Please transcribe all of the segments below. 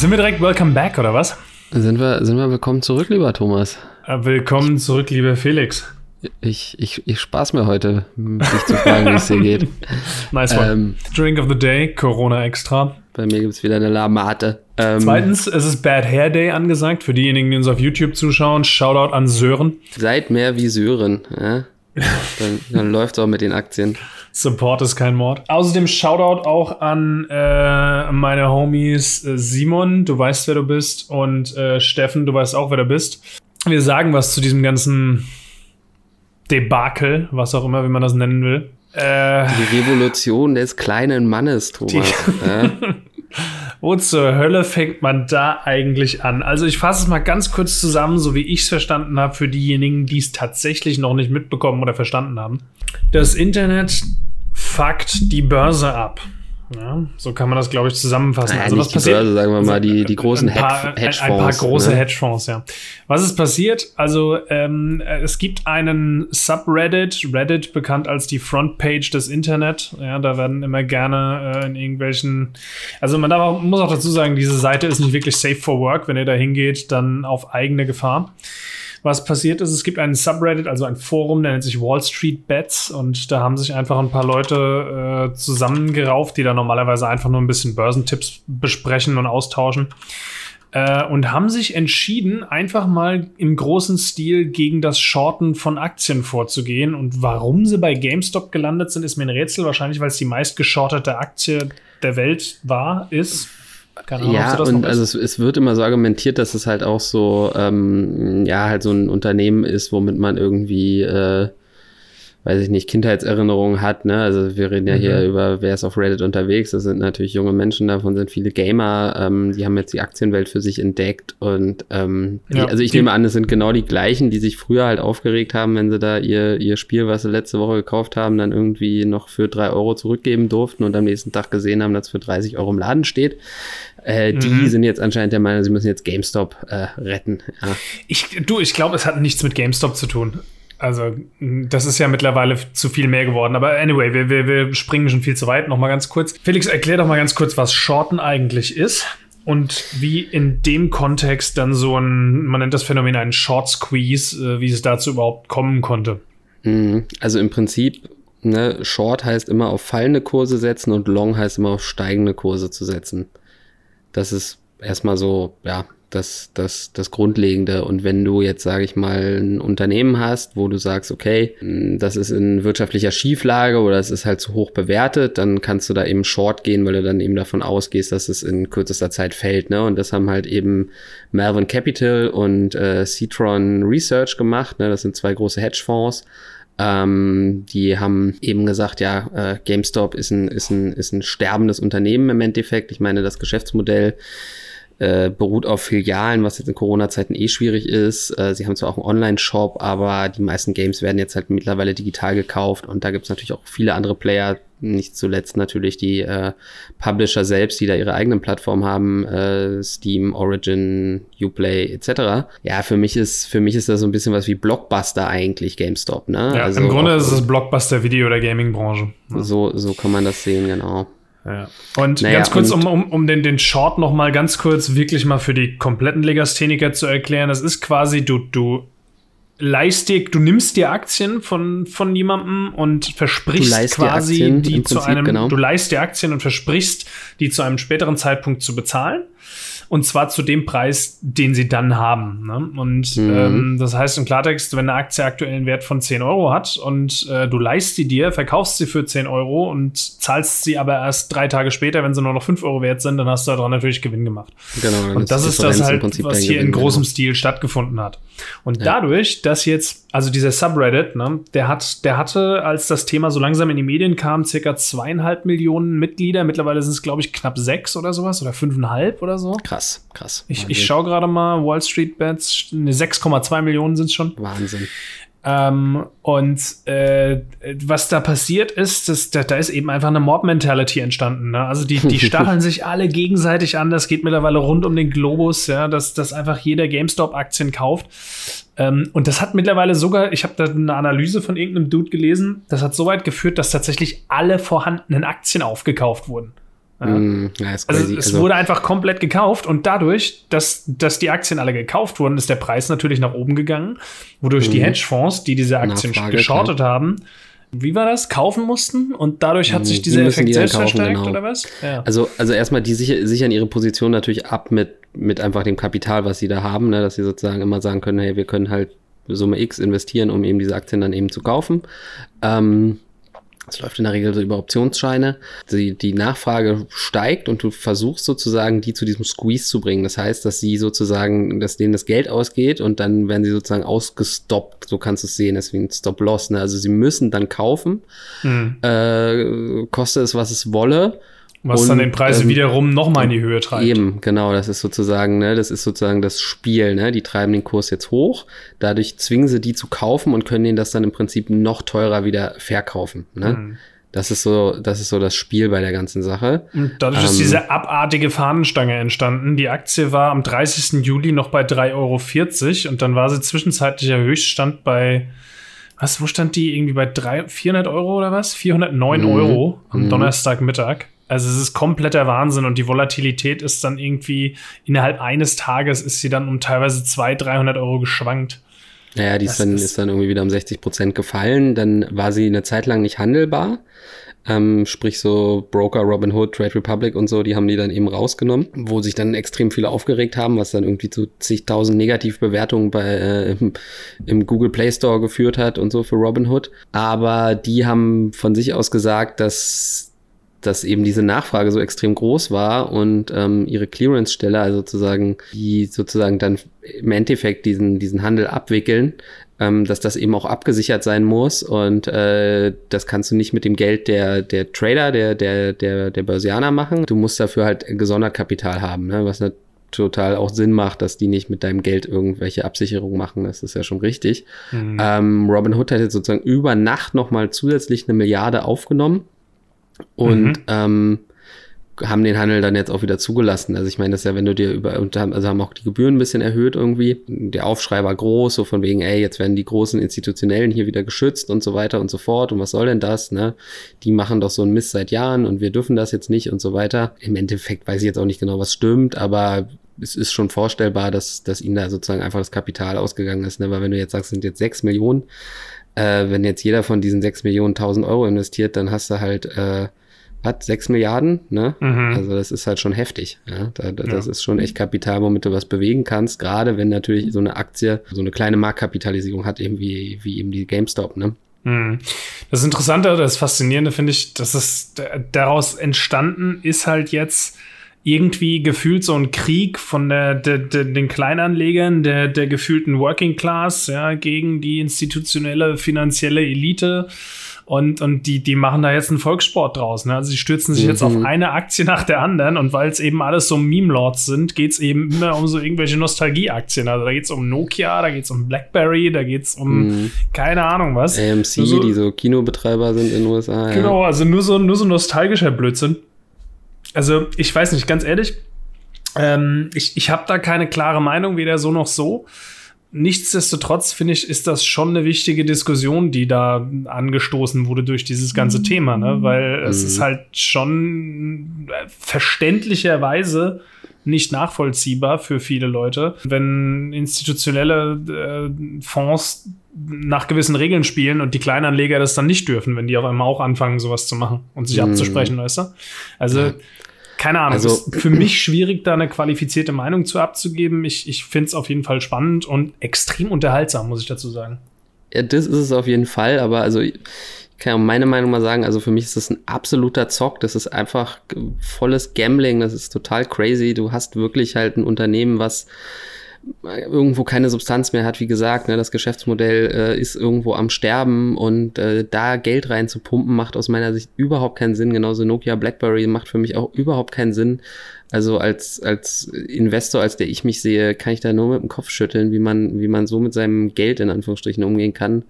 Sind wir direkt welcome back oder was? Sind wir, sind wir willkommen zurück, lieber Thomas? Äh, willkommen zurück, lieber Felix. Ich, ich, ich spaß mir heute, dich zu fragen, wie es dir geht. Nice one. Ähm, Drink of the Day, Corona Extra. Bei mir gibt es wieder eine Lamate. Ähm, Zweitens, es ist Bad Hair Day angesagt. Für diejenigen, die uns auf YouTube zuschauen, Shoutout an Sören. Seid mehr wie Sören. Ja? Dann, dann läuft es auch mit den Aktien. Support ist kein Mord. Außerdem Shoutout auch an äh, meine Homies äh, Simon, du weißt, wer du bist, und äh, Steffen, du weißt auch, wer du bist. Wir sagen was zu diesem ganzen Debakel, was auch immer, wie man das nennen will. Äh, die Revolution des kleinen Mannes, Thomas. ja. Wo zur Hölle fängt man da eigentlich an? Also ich fasse es mal ganz kurz zusammen, so wie ich es verstanden habe, für diejenigen, die es tatsächlich noch nicht mitbekommen oder verstanden haben. Das Internet fuckt die Börse ab. Ja, so kann man das, glaube ich, zusammenfassen. Naja, also, was passiert? Börse, sagen wir mal, die, die großen ein paar, Hedgefonds. Ein paar große ne? Hedgefonds, ja. Was ist passiert? Also, ähm, es gibt einen Subreddit, Reddit bekannt als die Frontpage des Internet. Ja, da werden immer gerne äh, in irgendwelchen. Also, man darf, muss auch dazu sagen, diese Seite ist nicht wirklich safe for work. Wenn ihr da hingeht, dann auf eigene Gefahr was passiert ist, es gibt einen Subreddit, also ein Forum, der nennt sich Wall Street Bets und da haben sich einfach ein paar Leute äh, zusammengerauft, die da normalerweise einfach nur ein bisschen Börsentipps besprechen und austauschen. Äh, und haben sich entschieden, einfach mal im großen Stil gegen das Shorten von Aktien vorzugehen. Und warum sie bei GameStop gelandet sind, ist mir ein Rätsel. Wahrscheinlich, weil es die meistgeschortete Aktie der Welt war, ist. Ahnung, ja, und also es, es, wird immer so argumentiert, dass es halt auch so, ähm, ja, halt so ein Unternehmen ist, womit man irgendwie äh, weiß ich nicht, Kindheitserinnerungen hat. Ne? Also wir reden ja mhm. hier über, wer ist auf Reddit unterwegs. Das sind natürlich junge Menschen, davon sind viele Gamer, ähm, die haben jetzt die Aktienwelt für sich entdeckt. Und ähm, ja, die, also ich nehme an, es sind genau die gleichen, die sich früher halt aufgeregt haben, wenn sie da ihr, ihr Spiel, was sie letzte Woche gekauft haben, dann irgendwie noch für drei Euro zurückgeben durften und am nächsten Tag gesehen haben, dass es für 30 Euro im Laden steht. Äh, die mhm. sind jetzt anscheinend der Meinung, sie müssen jetzt GameStop äh, retten. Ja. Ich, du, ich glaube, es hat nichts mit GameStop zu tun. Also, das ist ja mittlerweile zu viel mehr geworden. Aber anyway, wir, wir, wir springen schon viel zu weit. Nochmal ganz kurz. Felix, erklär doch mal ganz kurz, was Shorten eigentlich ist und wie in dem Kontext dann so ein, man nennt das Phänomen einen Short Squeeze, äh, wie es dazu überhaupt kommen konnte. Mhm. Also im Prinzip, ne, Short heißt immer auf fallende Kurse setzen und Long heißt immer auf steigende Kurse zu setzen. Das ist erstmal so, ja, das, das, das Grundlegende. Und wenn du jetzt, sage ich mal, ein Unternehmen hast, wo du sagst, okay, das ist in wirtschaftlicher Schieflage oder es ist halt zu hoch bewertet, dann kannst du da eben short gehen, weil du dann eben davon ausgehst, dass es in kürzester Zeit fällt. Ne? Und das haben halt eben Melvin Capital und äh, Citron Research gemacht. Ne? Das sind zwei große Hedgefonds. Ähm, die haben eben gesagt, ja, äh, GameStop ist ein, ist, ein, ist ein sterbendes Unternehmen im Endeffekt. Ich meine, das Geschäftsmodell äh, beruht auf Filialen, was jetzt in Corona-Zeiten eh schwierig ist. Äh, sie haben zwar auch einen Online-Shop, aber die meisten Games werden jetzt halt mittlerweile digital gekauft und da gibt es natürlich auch viele andere Player, nicht zuletzt natürlich die äh, Publisher selbst, die da ihre eigenen Plattformen haben, äh, Steam, Origin, Uplay etc. Ja, für mich ist für mich ist das so ein bisschen was wie Blockbuster eigentlich GameStop. Ne? Ja, also im Grunde ist es Blockbuster Video oder Gaming Branche. Ja. So so kann man das sehen genau. Ja. Und naja, ganz kurz, um, um, um den, den Short noch mal ganz kurz wirklich mal für die kompletten Legastheniker zu erklären. Das ist quasi, du, du leist dir, du nimmst dir Aktien von, von jemandem und versprichst quasi die zu einem, genau. du leist dir Aktien und versprichst, die zu einem späteren Zeitpunkt zu bezahlen. Und zwar zu dem Preis, den sie dann haben. Ne? Und mhm. ähm, das heißt im Klartext, wenn eine Aktie aktuell einen Wert von 10 Euro hat und äh, du leist sie dir, verkaufst sie für 10 Euro und zahlst sie aber erst drei Tage später, wenn sie nur noch 5 Euro wert sind, dann hast du daran natürlich Gewinn gemacht. Genau. Und das ist das halt, was hier Gewinn, in großem genau. Stil stattgefunden hat. Und ja. dadurch, dass jetzt, also dieser Subreddit, ne, der hat, der hatte, als das Thema so langsam in die Medien kam, circa zweieinhalb Millionen Mitglieder. Mittlerweile sind es, glaube ich, knapp sechs oder sowas oder fünfeinhalb oder so. Krass, krass. Ich, ich schaue gerade mal, Wall Street Bets, 6,2 Millionen sind es schon. Wahnsinn. Ähm, und äh, was da passiert ist, dass, da, da ist eben einfach eine Mob-Mentality entstanden. Ne? Also die, die stacheln sich alle gegenseitig an. Das geht mittlerweile rund um den Globus, ja, dass, dass einfach jeder GameStop-Aktien kauft. Ähm, und das hat mittlerweile sogar, ich habe da eine Analyse von irgendeinem Dude gelesen, das hat so weit geführt, dass tatsächlich alle vorhandenen Aktien aufgekauft wurden. Ja. Mm, also es also, wurde einfach komplett gekauft und dadurch, dass, dass die Aktien alle gekauft wurden, ist der Preis natürlich nach oben gegangen, wodurch mm. die mhm. Hedgefonds, die diese Aktien Nachfrage, geschortet klar. haben, wie war das? Kaufen mussten und dadurch hat mhm. sich dieser Effekt die selbst kaufen, verstärkt genau. oder was? Ja. Also, also erstmal, die sicher, sichern ihre Position natürlich ab mit, mit einfach dem Kapital, was sie da haben, ne? dass sie sozusagen immer sagen können, hey, wir können halt Summe X investieren, um eben diese Aktien dann eben zu kaufen. Ähm, das läuft in der Regel so über Optionsscheine. Die, die Nachfrage steigt und du versuchst sozusagen, die zu diesem Squeeze zu bringen. Das heißt, dass sie sozusagen, dass denen das Geld ausgeht und dann werden sie sozusagen ausgestoppt. So kannst du es sehen, das ist wie ein Stop-Loss. Ne? Also sie müssen dann kaufen, mhm. äh, koste es, was es wolle. Was und, dann den Preis ähm, wiederum nochmal in die Höhe treibt. Eben, genau, das ist sozusagen, ne, das ist sozusagen das Spiel, ne? Die treiben den Kurs jetzt hoch, dadurch zwingen sie die zu kaufen und können den das dann im Prinzip noch teurer wieder verkaufen. Ne? Mhm. Das ist so, das ist so das Spiel bei der ganzen Sache. Und dadurch ähm, ist diese abartige Fahnenstange entstanden. Die Aktie war am 30. Juli noch bei 3,40 Euro und dann war sie zwischenzeitlicher Höchststand bei was, wo stand die? Irgendwie bei 3, 400 Euro oder was? 409 mhm. Euro am mhm. Donnerstagmittag. Also es ist kompletter Wahnsinn und die Volatilität ist dann irgendwie innerhalb eines Tages ist sie dann um teilweise 200, 300 Euro geschwankt. Naja, die ist dann, ist, ist dann irgendwie wieder um 60 Prozent gefallen. Dann war sie eine Zeit lang nicht handelbar. Ähm, sprich so Broker, Robinhood, Trade Republic und so, die haben die dann eben rausgenommen, wo sich dann extrem viele aufgeregt haben, was dann irgendwie zu zigtausend Negativbewertungen bei äh, im, im, Google Play Store geführt hat und so für Robinhood. Aber die haben von sich aus gesagt, dass dass eben diese Nachfrage so extrem groß war und ähm, ihre Clearance-Stelle, also sozusagen, die sozusagen dann im Endeffekt diesen, diesen Handel abwickeln, ähm, dass das eben auch abgesichert sein muss und äh, das kannst du nicht mit dem Geld der, der Trader, der, der, der, der Börsianer machen. Du musst dafür halt gesondert Kapital haben, ne? was eine total auch Sinn macht, dass die nicht mit deinem Geld irgendwelche Absicherungen machen. Das ist ja schon richtig. Mhm. Ähm, Robin Hood hat jetzt sozusagen über Nacht nochmal zusätzlich eine Milliarde aufgenommen und mhm. ähm, haben den Handel dann jetzt auch wieder zugelassen. Also ich meine, das ist ja, wenn du dir über, also haben auch die Gebühren ein bisschen erhöht irgendwie. Der Aufschrei war groß, so von wegen, ey, jetzt werden die großen Institutionellen hier wieder geschützt und so weiter und so fort. Und was soll denn das, ne? Die machen doch so einen Mist seit Jahren und wir dürfen das jetzt nicht und so weiter. Im Endeffekt weiß ich jetzt auch nicht genau, was stimmt, aber es ist schon vorstellbar, dass, dass ihnen da sozusagen einfach das Kapital ausgegangen ist, ne? Weil wenn du jetzt sagst, sind jetzt sechs Millionen, äh, wenn jetzt jeder von diesen sechs Millionen tausend Euro investiert, dann hast du halt, äh, hat sechs Milliarden, ne? Mhm. Also das ist halt schon heftig. Ja? Da, da, ja. Das ist schon echt Kapital, womit du was bewegen kannst, gerade wenn natürlich so eine Aktie so eine kleine Marktkapitalisierung hat, eben wie, wie eben die GameStop, ne? Mhm. Das Interessante, das Faszinierende finde ich, dass es daraus entstanden ist halt jetzt irgendwie gefühlt so ein Krieg von der, der, der, den Kleinanlegern, der, der gefühlten Working Class, ja, gegen die institutionelle finanzielle Elite. Und, und die, die machen da jetzt einen Volkssport draus. Ne? Also sie stürzen sich mhm. jetzt auf mhm. eine Aktie nach der anderen und weil es eben alles so Meme-Lords sind, geht es eben immer um so irgendwelche Nostalgie-Aktien. Also da geht es um Nokia, da geht es um Blackberry, da geht es um mhm. keine Ahnung was. AMC, so, die so Kinobetreiber sind in den USA. Genau, ja. also nur so, nur so nostalgischer Blödsinn. Also ich weiß nicht, ganz ehrlich, ähm, ich, ich habe da keine klare Meinung, weder so noch so. Nichtsdestotrotz finde ich, ist das schon eine wichtige Diskussion, die da angestoßen wurde durch dieses ganze mhm. Thema, ne? weil es ist mhm. halt schon verständlicherweise nicht nachvollziehbar für viele Leute, wenn institutionelle äh, Fonds nach gewissen Regeln spielen und die Kleinanleger das dann nicht dürfen, wenn die auf einmal auch anfangen, sowas zu machen und sich mm. abzusprechen, weißt du? Also ja keine Ahnung, also, ist für mich schwierig, da eine qualifizierte Meinung zu abzugeben. Ich, ich finde es auf jeden Fall spannend und extrem unterhaltsam, muss ich dazu sagen. Ja, das ist es auf jeden Fall, aber also ich kann ja meine Meinung mal sagen, also für mich ist das ein absoluter Zock, das ist einfach volles Gambling, das ist total crazy. Du hast wirklich halt ein Unternehmen, was irgendwo keine Substanz mehr hat, wie gesagt, ne, das Geschäftsmodell äh, ist irgendwo am Sterben und äh, da Geld rein zu pumpen macht aus meiner Sicht überhaupt keinen Sinn. Genauso Nokia BlackBerry macht für mich auch überhaupt keinen Sinn. Also als, als Investor, als der ich mich sehe, kann ich da nur mit dem Kopf schütteln, wie man, wie man so mit seinem Geld in Anführungsstrichen umgehen kann.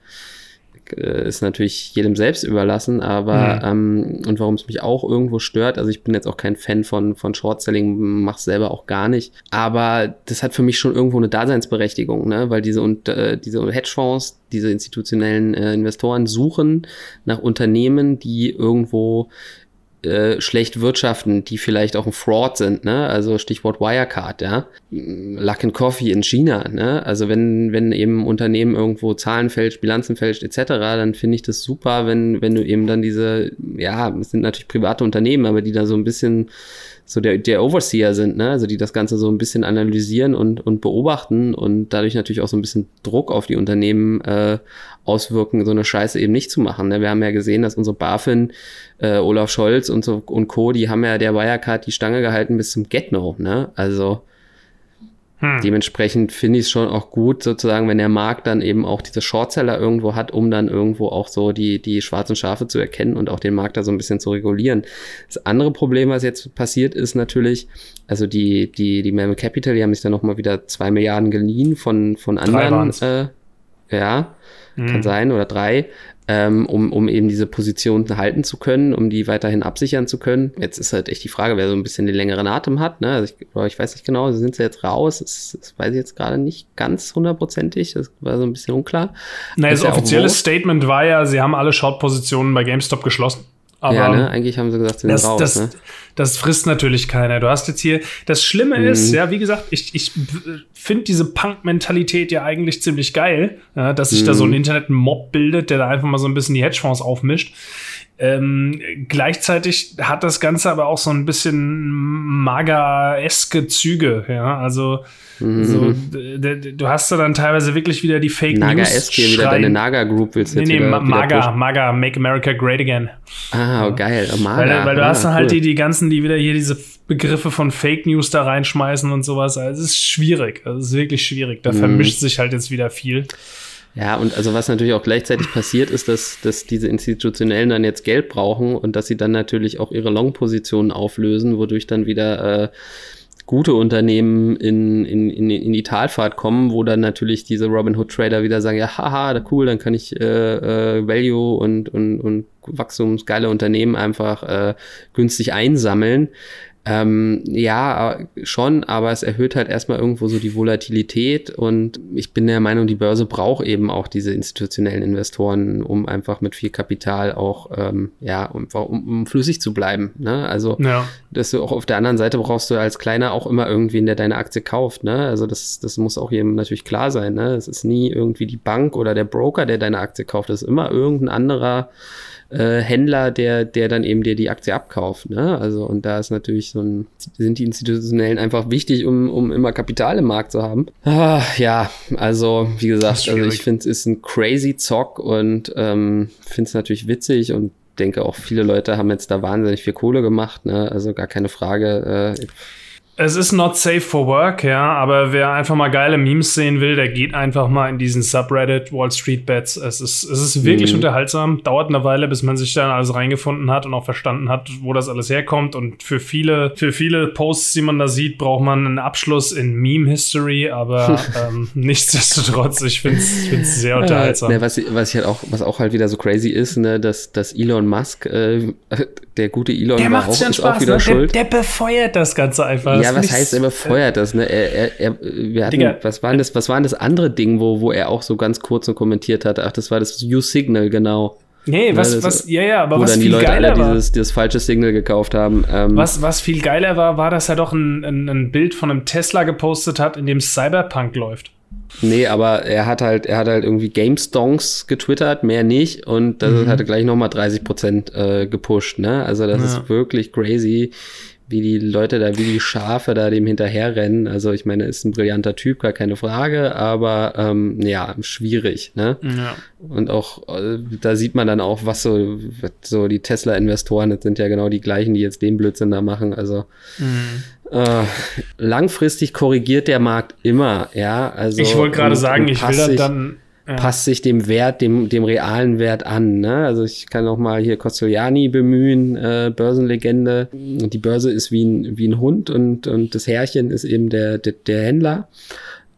Äh, ist natürlich jedem selbst überlassen, aber mhm. ähm, und warum es mich auch irgendwo stört, also ich bin jetzt auch kein Fan von, von Short-Selling, mach's selber auch gar nicht, aber das hat für mich schon irgendwo eine Daseinsberechtigung, ne? weil diese, und, äh, diese Hedgefonds, diese institutionellen äh, Investoren suchen nach Unternehmen, die irgendwo äh, schlecht wirtschaften, die vielleicht auch ein Fraud sind, ne? Also Stichwort Wirecard, ja. Luck and Coffee in China, ne? Also wenn, wenn eben Unternehmen irgendwo Zahlen fälscht, Bilanzen fälscht, etc., dann finde ich das super, wenn, wenn du eben dann diese, ja, es sind natürlich private Unternehmen, aber die da so ein bisschen so der, der Overseer sind, ne? Also die das Ganze so ein bisschen analysieren und, und beobachten und dadurch natürlich auch so ein bisschen Druck auf die Unternehmen äh, auswirken, so eine Scheiße eben nicht zu machen. Ne? Wir haben ja gesehen, dass unsere BaFin, äh, Olaf Scholz und so und Co., die haben ja der Wirecard die Stange gehalten bis zum Get-No, ne? Also hm. Dementsprechend finde ich es schon auch gut, sozusagen, wenn der Markt dann eben auch diese Shortseller irgendwo hat, um dann irgendwo auch so die, die schwarzen Schafe zu erkennen und auch den Markt da so ein bisschen zu regulieren. Das andere Problem, was jetzt passiert, ist natürlich, also die, die, die Mammoth Capital, die haben sich dann nochmal wieder zwei Milliarden geliehen von, von anderen, äh, ja, mhm. kann sein, oder drei ähm, um, um eben diese Position halten zu können, um die weiterhin absichern zu können. Jetzt ist halt echt die Frage, wer so ein bisschen den längeren Atem hat. Ne? Also ich, ich weiß nicht genau, sind sie jetzt raus? Das, das weiß ich jetzt gerade nicht ganz hundertprozentig. Das war so ein bisschen unklar. Naja, das, das offizielle Statement war ja, sie haben alle Short-Positionen bei GameStop geschlossen. Aber ja, ne? eigentlich haben sie gesagt, sie sind das, raus. Das, ne? das frisst natürlich keiner. Du hast jetzt hier, das Schlimme mhm. ist, ja, wie gesagt, ich, ich finde diese Punk-Mentalität ja eigentlich ziemlich geil, ja, dass sich mhm. da so ein mhm. Internet-Mob bildet, der da einfach mal so ein bisschen die Hedgefonds aufmischt. Ähm, gleichzeitig hat das Ganze aber auch so ein bisschen maga-eske Züge, ja, also mhm. so, du hast da dann teilweise wirklich wieder die Fake Naga News. Naga-eske, wieder deine Naga-Group willst du nee, jetzt nee, wieder, Maga, wieder Maga, Make America Great Again. Ah, oh, geil, oh, Maga. Weil, weil du ah, hast dann halt cool. halt die, die ganzen, die wieder hier diese Begriffe von Fake News da reinschmeißen und sowas, also es ist schwierig, also es ist wirklich schwierig, da mhm. vermischt sich halt jetzt wieder viel. Ja, und also was natürlich auch gleichzeitig passiert ist, dass, dass diese Institutionellen dann jetzt Geld brauchen und dass sie dann natürlich auch ihre Long-Positionen auflösen, wodurch dann wieder äh, gute Unternehmen in, in, in, in die Talfahrt kommen, wo dann natürlich diese Robinhood-Trader wieder sagen, ja, haha, cool, dann kann ich äh, äh, Value und, und, und wachstumsgeile Unternehmen einfach äh, günstig einsammeln. Ähm, ja, schon, aber es erhöht halt erstmal irgendwo so die Volatilität und ich bin der Meinung, die Börse braucht eben auch diese institutionellen Investoren, um einfach mit viel Kapital auch, ähm, ja, um, um, um, flüssig zu bleiben. Ne? Also, ja. dass du auch auf der anderen Seite brauchst du als Kleiner auch immer irgendwen, der deine Aktie kauft. Ne? Also, das, das muss auch jedem natürlich klar sein. Ne? Es ist nie irgendwie die Bank oder der Broker, der deine Aktie kauft. Das ist immer irgendein anderer äh, Händler, der, der dann eben dir die Aktie abkauft. Ne? Also, und da ist natürlich so ein, sind die Institutionellen einfach wichtig, um, um immer Kapital im Markt zu haben. Ah, ja, also, wie gesagt, also ich finde es ist ein crazy Zock und ähm, finde es natürlich witzig und denke auch viele Leute haben jetzt da wahnsinnig viel Kohle gemacht, ne? Also gar keine Frage. Äh, es ist not safe for work, ja, aber wer einfach mal geile Memes sehen will, der geht einfach mal in diesen Subreddit Wall Street Bets. Es ist, es ist wirklich mhm. unterhaltsam, dauert eine Weile, bis man sich da alles reingefunden hat und auch verstanden hat, wo das alles herkommt. Und für viele, für viele Posts, die man da sieht, braucht man einen Abschluss in Meme History, aber ähm, nichtsdestotrotz, ich finde es sehr unterhaltsam. Äh, ne, was, was ich halt auch, was auch halt wieder so crazy ist, ne, dass, dass Elon Musk, äh, der gute Elon, der macht auch, Spaß, auch wieder ne? schuld. Der, der befeuert das Ganze einfach. Ja, ja, was heißt, er befeuert das? Ne? Er, er, er, wir hatten, was war das, was war das andere Ding, wo, wo er auch so ganz kurz und kommentiert hatte? Ach, das war das U-Signal, genau. Nee, was, ja, was, ja, ja, aber wo was dann viel die Leute geiler alle dieses, dieses falsche Signal gekauft haben. Ähm, was, was viel geiler war, war, dass er doch ein, ein, ein Bild von einem Tesla gepostet hat, in dem Cyberpunk läuft. Nee, aber er hat halt, er hat halt irgendwie GameStongs getwittert, mehr nicht. Und das mhm. hatte gleich nochmal 30 Prozent äh, gepusht, ne? Also das ja. ist wirklich crazy, wie die Leute da, wie die Schafe da dem hinterherrennen. Also ich meine, ist ein brillanter Typ, gar keine Frage, aber ähm, ja, schwierig. Ne? Ja. Und auch äh, da sieht man dann auch, was so, so die Tesla-Investoren, das sind ja genau die gleichen, die jetzt den Blödsinn da machen. Also mhm. äh, langfristig korrigiert der Markt immer, ja. Also ich wollte gerade sagen, ich will dann, dann passt sich dem Wert, dem, dem realen Wert an. Ne? Also ich kann auch mal hier Costoliani bemühen, äh, Börsenlegende. Die Börse ist wie ein, wie ein Hund und, und das Herrchen ist eben der, der, der Händler.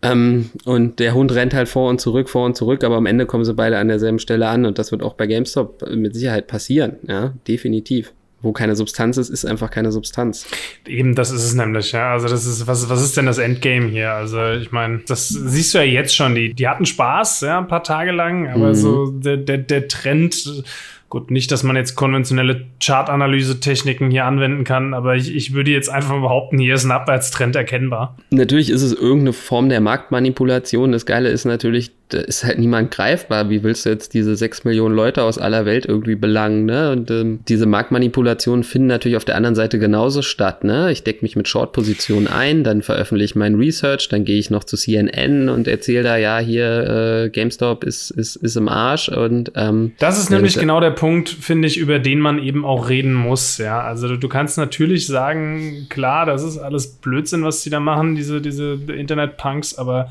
Ähm, und der Hund rennt halt vor und zurück, vor und zurück, aber am Ende kommen sie beide an derselben Stelle an und das wird auch bei GameStop mit Sicherheit passieren, ja, definitiv wo keine Substanz ist, ist einfach keine Substanz. Eben, das ist es nämlich, ja. Also das ist, was, was ist denn das Endgame hier? Also ich meine, das siehst du ja jetzt schon, die, die hatten Spaß, ja, ein paar Tage lang, aber mhm. so der, der, der Trend Gut, nicht, dass man jetzt konventionelle Chartanalyse-Techniken hier anwenden kann, aber ich, ich würde jetzt einfach behaupten, hier ist ein Abwärtstrend erkennbar. Natürlich ist es irgendeine Form der Marktmanipulation. Das Geile ist natürlich, da ist halt niemand greifbar. Wie willst du jetzt diese sechs Millionen Leute aus aller Welt irgendwie belangen? Ne? Und ähm, diese Marktmanipulationen finden natürlich auf der anderen Seite genauso statt. Ne? Ich decke mich mit Short-Positionen ein, dann veröffentliche ich mein Research, dann gehe ich noch zu CNN und erzähle da, ja, hier äh, GameStop ist, ist, ist im Arsch. Und, ähm, das ist nämlich genau der Punkt, finde ich, über den man eben auch reden muss. Ja, also du, du kannst natürlich sagen, klar, das ist alles Blödsinn, was die da machen, diese, diese Internet-Punks, aber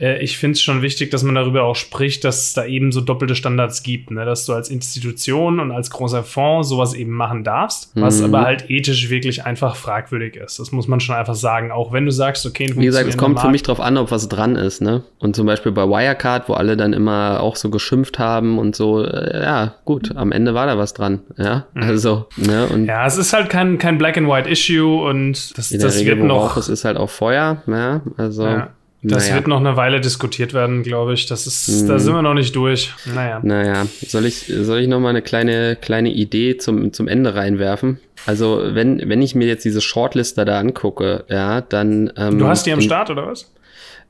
äh, ich finde es schon wichtig, dass man darüber auch spricht, dass es da eben so doppelte Standards gibt, ne? dass du als Institution und als großer Fonds sowas eben machen darfst, mhm. was aber halt ethisch wirklich einfach fragwürdig ist. Das muss man schon einfach sagen, auch wenn du sagst, okay, wie gesagt, es kommt für mich drauf an, ob was dran ist, ne? Und zum Beispiel bei Wirecard, wo alle dann immer auch so geschimpft haben und so, äh, ja, gut, am Ende war da was dran, ja, mhm. also, ne? Und ja, es ist halt kein, kein Black and White Issue und das, das Regel, wird noch. Es ist halt auch Feuer, ja, also. Ja. Das naja. wird noch eine Weile diskutiert werden, glaube ich. Das ist, mhm. da sind wir noch nicht durch. Naja. Naja, soll ich, soll ich noch mal eine kleine, kleine Idee zum, zum Ende reinwerfen? Also, wenn, wenn ich mir jetzt diese Shortlister da angucke, ja, dann. Ähm, du hast die am Start, oder was?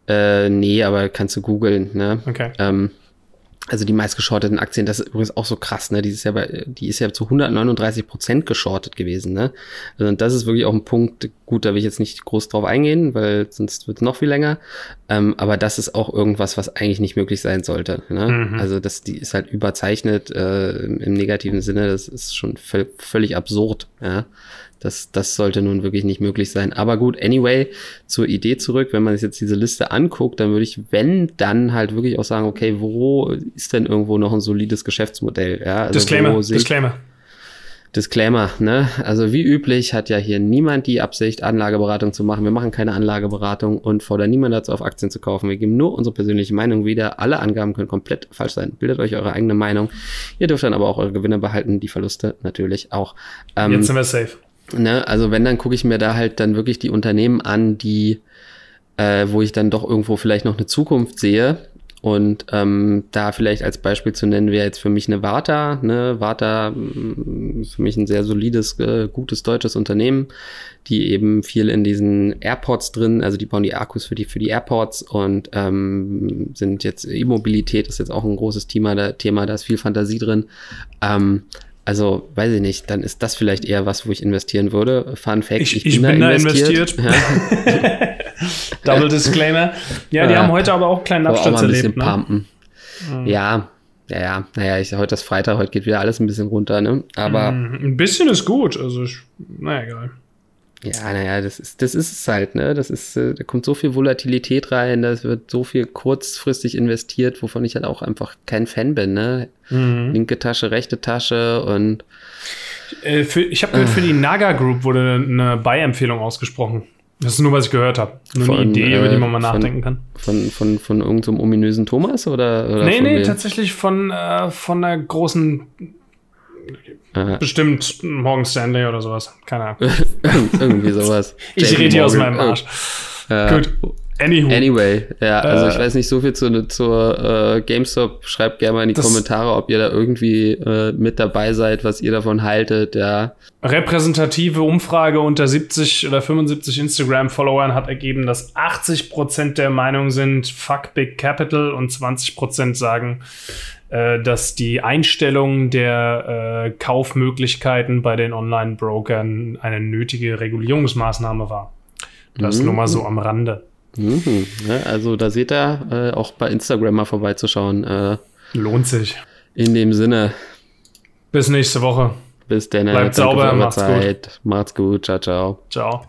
Äh, nee, aber kannst du googeln, ne? Okay. Ähm, also die meistgeschorteten Aktien, das ist übrigens auch so krass, ne? Die ist ja, bei, die ist ja zu 139 Prozent geschortet gewesen, ne? Also das ist wirklich auch ein Punkt, gut, da will ich jetzt nicht groß drauf eingehen, weil sonst wird es noch viel länger. Ähm, aber das ist auch irgendwas, was eigentlich nicht möglich sein sollte. Ne? Mhm. Also das, die ist halt überzeichnet äh, im negativen Sinne, das ist schon völlig absurd, ja. Das, das sollte nun wirklich nicht möglich sein. Aber gut, anyway, zur Idee zurück, wenn man sich jetzt diese Liste anguckt, dann würde ich, wenn, dann halt wirklich auch sagen, okay, wo ist denn irgendwo noch ein solides Geschäftsmodell? Ja, also Disclaimer, Disclaimer. Disclaimer, ne? Also wie üblich hat ja hier niemand die Absicht, Anlageberatung zu machen. Wir machen keine Anlageberatung und fordern niemand dazu, auf Aktien zu kaufen. Wir geben nur unsere persönliche Meinung wieder. Alle Angaben können komplett falsch sein. Bildet euch eure eigene Meinung. Ihr dürft dann aber auch eure Gewinne behalten, die Verluste natürlich auch. Ähm, Jetzt sind wir safe. Ne, also wenn, dann gucke ich mir da halt dann wirklich die Unternehmen an, die, äh, wo ich dann doch irgendwo vielleicht noch eine Zukunft sehe. Und ähm, da vielleicht als Beispiel zu nennen wäre jetzt für mich eine Warta. Ne? Warta mm, ist für mich ein sehr solides, äh, gutes deutsches Unternehmen, die eben viel in diesen Airports drin, also die bauen die Akkus für die, für die Airports und ähm, sind jetzt, E-Mobilität ist jetzt auch ein großes Thema, da, Thema, da ist viel Fantasie drin. Ähm, also, weiß ich nicht, dann ist das vielleicht eher was, wo ich investieren würde. Fun Fact, ich, ich, ich bin, bin, da investiert. investiert. Ja. Double Disclaimer. Ja, die ja. haben heute aber auch einen kleinen Absturz erlebt. Ne? Pumpen. Mhm. Ja, ja, ja. Naja, ich, heute ist Freitag, heute geht wieder alles ein bisschen runter, ne? Aber. Mhm. Ein bisschen ist gut. Also, ich, naja, egal. Ja, naja, das ist, das ist es halt, ne? Das ist, äh, da kommt so viel Volatilität rein, da wird so viel kurzfristig investiert, wovon ich halt auch einfach kein Fan bin, ne? Mhm. Linke Tasche, rechte Tasche und. Äh, für, ich habe gehört, für die Naga Group wurde eine Buy-Empfehlung ausgesprochen. Das ist nur, was ich gehört habe. Nur von, eine Idee, äh, über die man mal nachdenken kann. Von, von, von irgendeinem so ominösen Thomas oder? oder nee, nee, tatsächlich von, äh, von einer großen Aha. Bestimmt Morgan Stanley oder sowas. Keine Ahnung. Irgendwie sowas. ich rede hier aus meinem Arsch. Äh, Gut. Anywho. Anyway, ja, also äh, ich weiß nicht so viel zu, zur äh, GameStop. Schreibt gerne mal in die Kommentare, ob ihr da irgendwie äh, mit dabei seid, was ihr davon haltet, ja. Repräsentative Umfrage unter 70 oder 75 Instagram-Followern hat ergeben, dass 80% der Meinung sind, fuck Big Capital und 20% sagen, äh, dass die Einstellung der äh, Kaufmöglichkeiten bei den Online-Brokern eine nötige Regulierungsmaßnahme war. Das mhm. nur mal so am Rande. Mhm. Ja, also da seht ihr, äh, auch bei Instagram mal vorbeizuschauen. Äh, Lohnt sich. In dem Sinne. Bis nächste Woche. Bis dann. Bleibt sauber, macht's Zeit. gut. Macht's gut. Ciao, ciao. Ciao.